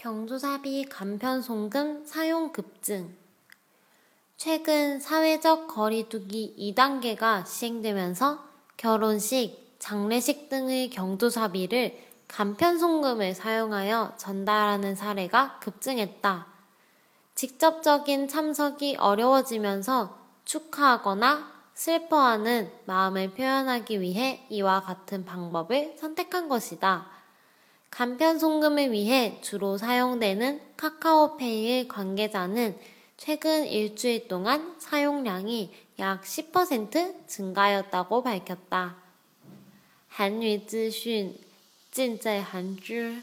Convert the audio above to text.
경조사비 간편 송금 사용 급증. 최근 사회적 거리두기 2단계가 시행되면서 결혼식, 장례식 등의 경조사비를 간편 송금을 사용하여 전달하는 사례가 급증했다. 직접적인 참석이 어려워지면서 축하하거나 슬퍼하는 마음을 표현하기 위해 이와 같은 방법을 선택한 것이다. 간편 송금을 위해 주로 사용되는 카카오페이의 관계자는 최근 일주일 동안 사용량이 약 10% 증가하였다고 밝혔다. 韩语资讯尽在韩知。